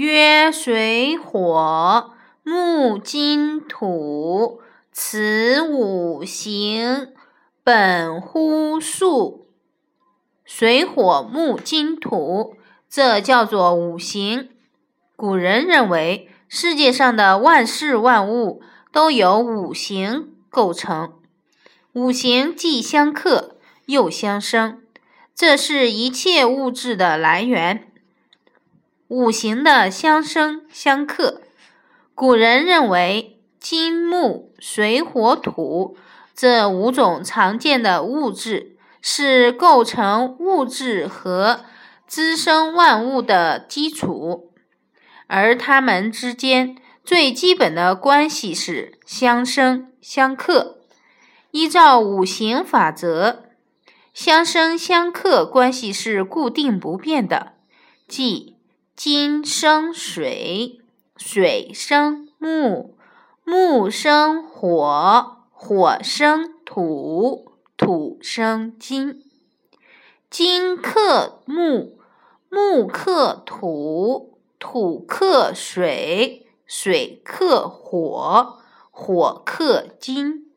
曰：水火木金土，此五行本乎数。水火木金土，这叫做五行。古人认为，世界上的万事万物都由五行构成，五行既相克又相生，这是一切物质的来源。五行的相生相克，古人认为金木水火土这五种常见的物质。是构成物质和滋生万物的基础，而它们之间最基本的关系是相生相克。依照五行法则，相生相克关系是固定不变的，即金生水，水生木，木生火，火生土。土生金，金克木，木克土，土克水，水克火，火克金。